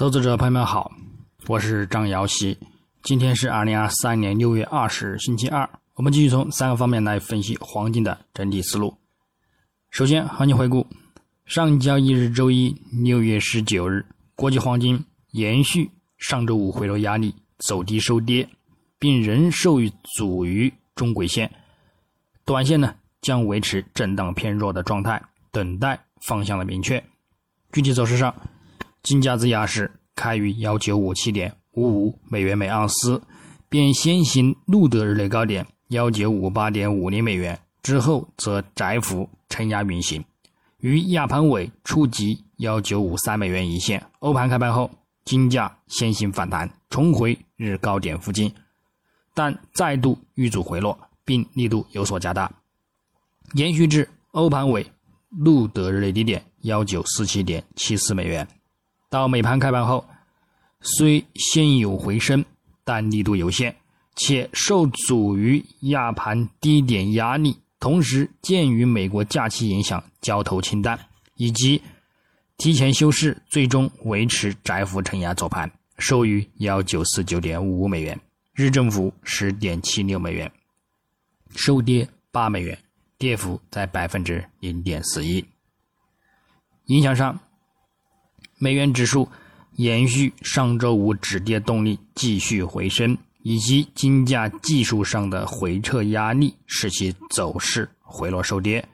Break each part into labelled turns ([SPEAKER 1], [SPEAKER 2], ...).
[SPEAKER 1] 投资者朋友们好，我是张瑶希。今天是二零二三年六月二十日，星期二。我们继续从三个方面来分析黄金的整体思路。首先，行情回顾：上交易日周一六月十九日，国际黄金延续上周五回落压力，走低收跌，并仍受于阻于中轨线，短线呢将维持震荡偏弱的状态，等待方向的明确。具体走势上。金价自亚市开于幺九五七点五五美元每盎司，便先行录得日内高点幺九五八点五零美元，之后则窄幅承压运行，于亚盘尾触及幺九五三美元一线。欧盘开盘后，金价先行反弹，重回日高点附近，但再度遇阻回落，并力度有所加大，延续至欧盘尾录得日内低点幺九四七点七四美元。到美盘开盘后，虽先有回升，但力度有限，且受阻于亚盘低点压力。同时，鉴于美国假期影响，交投清淡，以及提前休市，最终维持窄幅承压走盘，收于幺九四九点五五美元，日振幅十点七六美元，收跌八美元，跌幅在百分之零点四一。影响上。美元指数延续上周五止跌动力继续回升，以及金价技术上的回撤压力，使其走势回落收跌。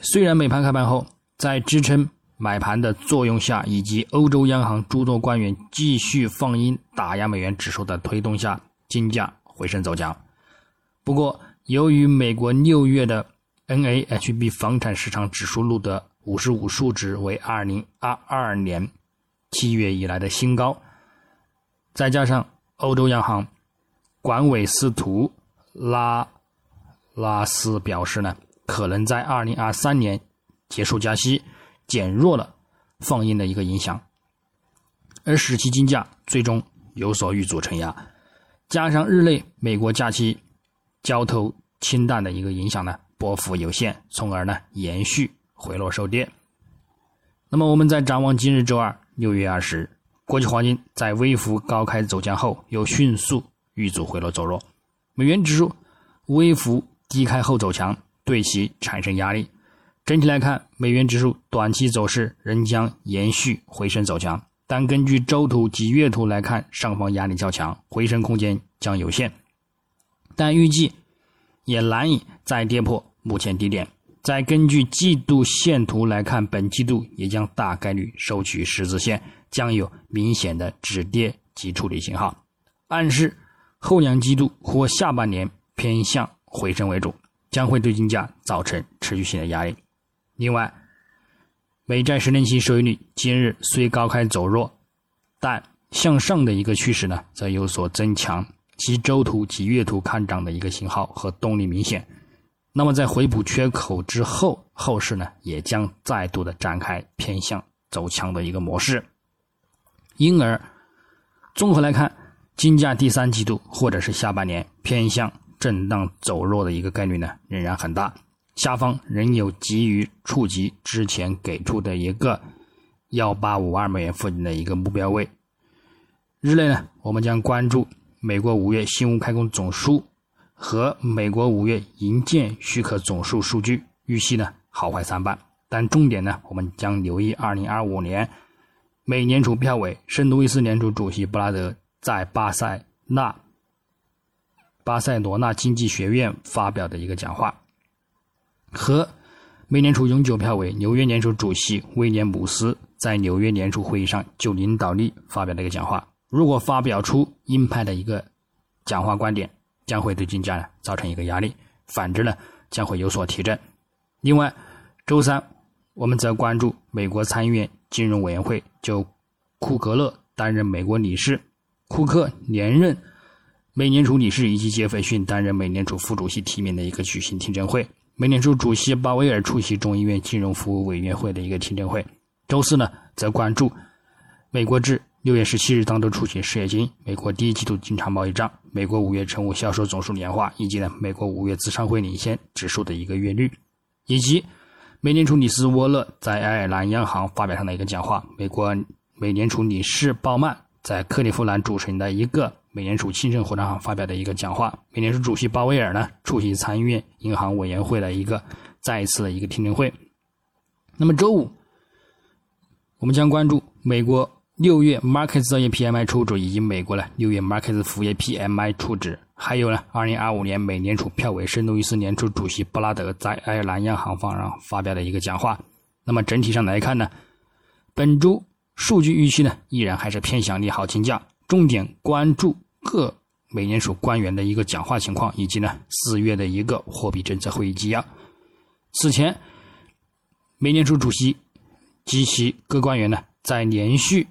[SPEAKER 1] 虽然美盘开盘后，在支撑买盘的作用下，以及欧洲央行诸多官员继续放鹰打压美元指数的推动下，金价回升走强。不过，由于美国六月的 NAHB 房产市场指数录得。五十五数值为二零二二年七月以来的新高，再加上欧洲央行管委司徒拉拉斯表示呢，可能在二零二三年结束加息，减弱了放鹰的一个影响，而使其金价最终有所遇阻承压，加上日内美国假期交投清淡的一个影响呢，波幅有限，从而呢延续。回落收跌。那么，我们再展望今日周二六月二十，国际黄金在微幅高开走强后，又迅速遇阻回落走弱。美元指数微幅低开后走强，对其产生压力。整体来看，美元指数短期走势仍将延续回升走强，但根据周图及月图来看，上方压力较强，回升空间将有限。但预计也难以再跌破目前低点。再根据季度线图来看，本季度也将大概率收取十字线，将有明显的止跌及处理信号，暗示后两季度或下半年偏向回升为主，将会对金价造成持续性的压力。另外，美债十年期收益率今日虽高开走弱，但向上的一个趋势呢，则有所增强，其周图及月图看涨的一个信号和动力明显。那么在回补缺口之后，后市呢也将再度的展开偏向走强的一个模式。因而，综合来看，金价第三季度或者是下半年偏向震荡走弱的一个概率呢仍然很大。下方仍有急于触及之前给出的一个幺八五二美元附近的一个目标位。日内呢，我们将关注美国五月新屋开工总数。和美国五月营建许可总数数据预期呢好坏参半，但重点呢我们将留意二零二五年美联储票委圣路易斯联储主席布拉德在巴塞纳巴塞罗那经济学院发表的一个讲话，和美联储永久票委纽约联储主席威廉姆斯在纽约联储会议上就领导力发表的一个讲话。如果发表出鹰派的一个讲话观点。将会对金价呢造成一个压力，反之呢将会有所提振。另外，周三我们则关注美国参议院金融委员会就库格勒担任美国理事，库克连任美联储理事以及杰斐逊担任美联储副主席提名的一个举行听证会。美联储主席鲍威尔出席众议院金融服务委员会的一个听证会。周四呢则关注美国至六月十七日当周出行失业金、美国第一季度经常贸易账、美国五月成物销售总数年化，以及呢美国五月资商会领先指数的一个月率，以及美联储理事沃勒在爱尔兰央行发表上的一个讲话，美国美联储理事鲍曼在克利夫兰主持的一个美联储清晨会上发表的一个讲话。美联储主席鲍威尔呢出席参议院银行委员会的一个再一次的一个听证会。那么周五，我们将关注美国六月 Markets 造业 PMI 初值以及美国的六月 Markets 服务业 PMI 初值，还有呢，二零二五年美联储票委圣路易斯年初主席布拉德在爱尔兰央行方上发表的一个讲话。那么整体上来看呢，本周数据预期呢依然还是偏向利好金价，重点关注各美联储官员的一个讲话情况，以及呢四月的一个货币政策会议纪要。此前。美联储主席及其各官员呢，在连续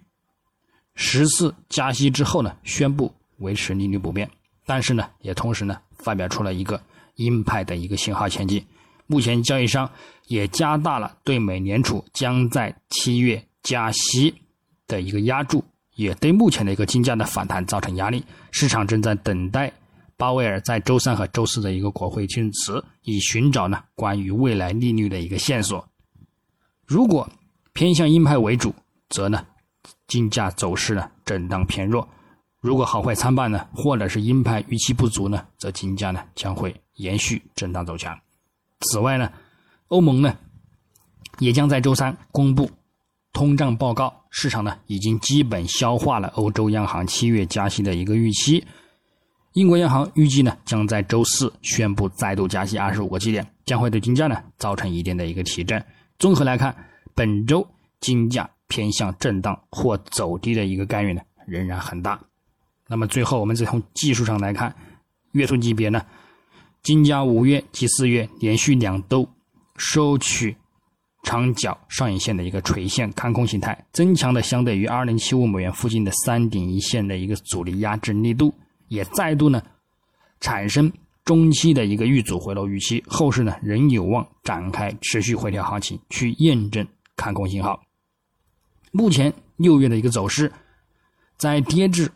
[SPEAKER 1] 十次加息之后呢，宣布维持利率不变，但是呢，也同时呢，发表出了一个鹰派的一个信号前进。目前交易商也加大了对美联储将在七月加息的一个压注，也对目前的一个金价的反弹造成压力。市场正在等待鲍威尔在周三和周四的一个国会听词，以寻找呢关于未来利率的一个线索。如果偏向鹰派为主，则呢，金价走势呢震荡偏弱；如果好坏参半呢，或者是鹰派预期不足呢，则金价呢将会延续震荡走强。此外呢，欧盟呢也将在周三公布通胀报告，市场呢已经基本消化了欧洲央行七月加息的一个预期。英国央行预计呢将在周四宣布再度加息二十五个基点，将会对金价呢造成一定的一个提振。综合来看，本周金价偏向震荡或走低的一个概率呢仍然很大。那么最后，我们再从技术上来看，月度级别呢，金价五月及四月连续两周收取长角上影线的一个垂线看空形态，增强的相对于二零七五美元附近的三顶一线的一个阻力压制力度，也再度呢产生。中期的一个遇阻回落预期，后市呢仍有望展开持续回调行情，去验证看空信号。目前六月的一个走势，在跌至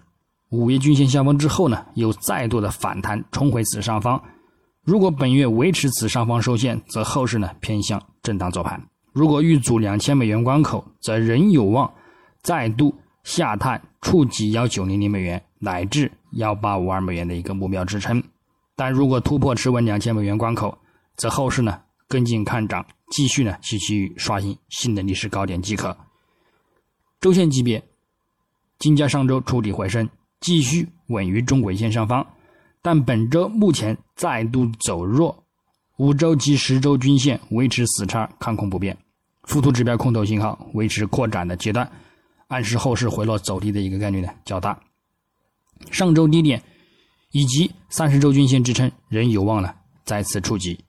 [SPEAKER 1] 五月均线下方之后呢，又再度的反弹冲回此上方。如果本月维持此上方收线，则后市呢偏向震荡做盘；如果遇阻两千美元关口，则仍有望再度下探触及幺九零零美元乃至幺八五二美元的一个目标支撑。但如果突破持稳两千美元关口，则后市呢跟进看涨，继续呢继续刷新新的历史高点即可。周线级别，金价上周触底回升，继续稳于中轨线上方，但本周目前再度走弱，五周及十周均线维持死叉看空不变，附图指标空头信号维持扩展的阶段，暗示后市回落走低的一个概率呢较大。上周低点。以及三十周均线支撑仍有望呢再次触及，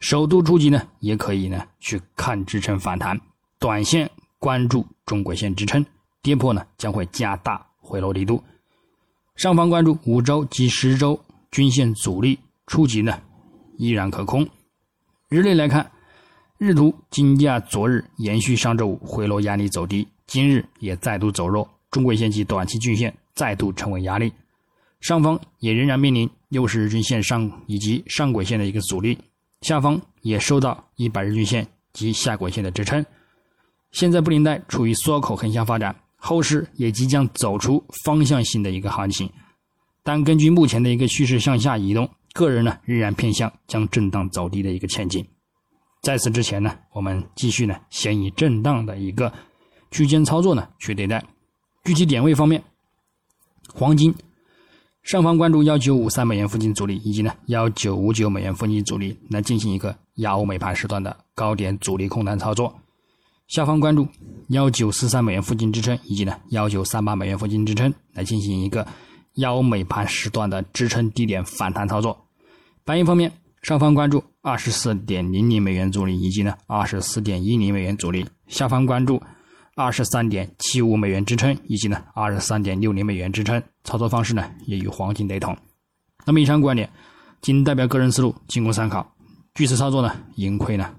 [SPEAKER 1] 首度触及呢也可以呢去看支撑反弹，短线关注中轨线支撑，跌破呢将会加大回落力度。上方关注五周及十周均线阻力触及呢依然可控。日内来看，日图金价昨日延续上周五回落压力走低，今日也再度走弱，中轨线及短期均线再度成为压力。上方也仍然面临六十日均线上以及上轨线的一个阻力，下方也受到一百日均线及下轨线的支撑。现在布林带处于缩口横向发展，后市也即将走出方向性的一个行情，但根据目前的一个趋势向下移动，个人呢仍然偏向将震荡走低的一个前景。在此之前呢，我们继续呢先以震荡的一个区间操作呢去对待。具体点位方面，黄金。上方关注幺九五三美元附近阻力，以及呢幺九五九美元附近阻力，来进行一个亚欧美盘时段的高点阻力空单操作。下方关注幺九四三美元附近支撑，以及呢幺九三八美元附近支撑，来进行一个幺美盘时段的支撑低点反弹操作。白银方面，上方关注二十四点零零美元阻力，以及呢二十四点一零美元阻力。下方关注。二十三点七五美元支撑，以及呢二十三点六零美元支撑，操作方式呢也与黄金雷同。那么以上观点仅代表个人思路，仅供参考。据此操作呢，盈亏呢。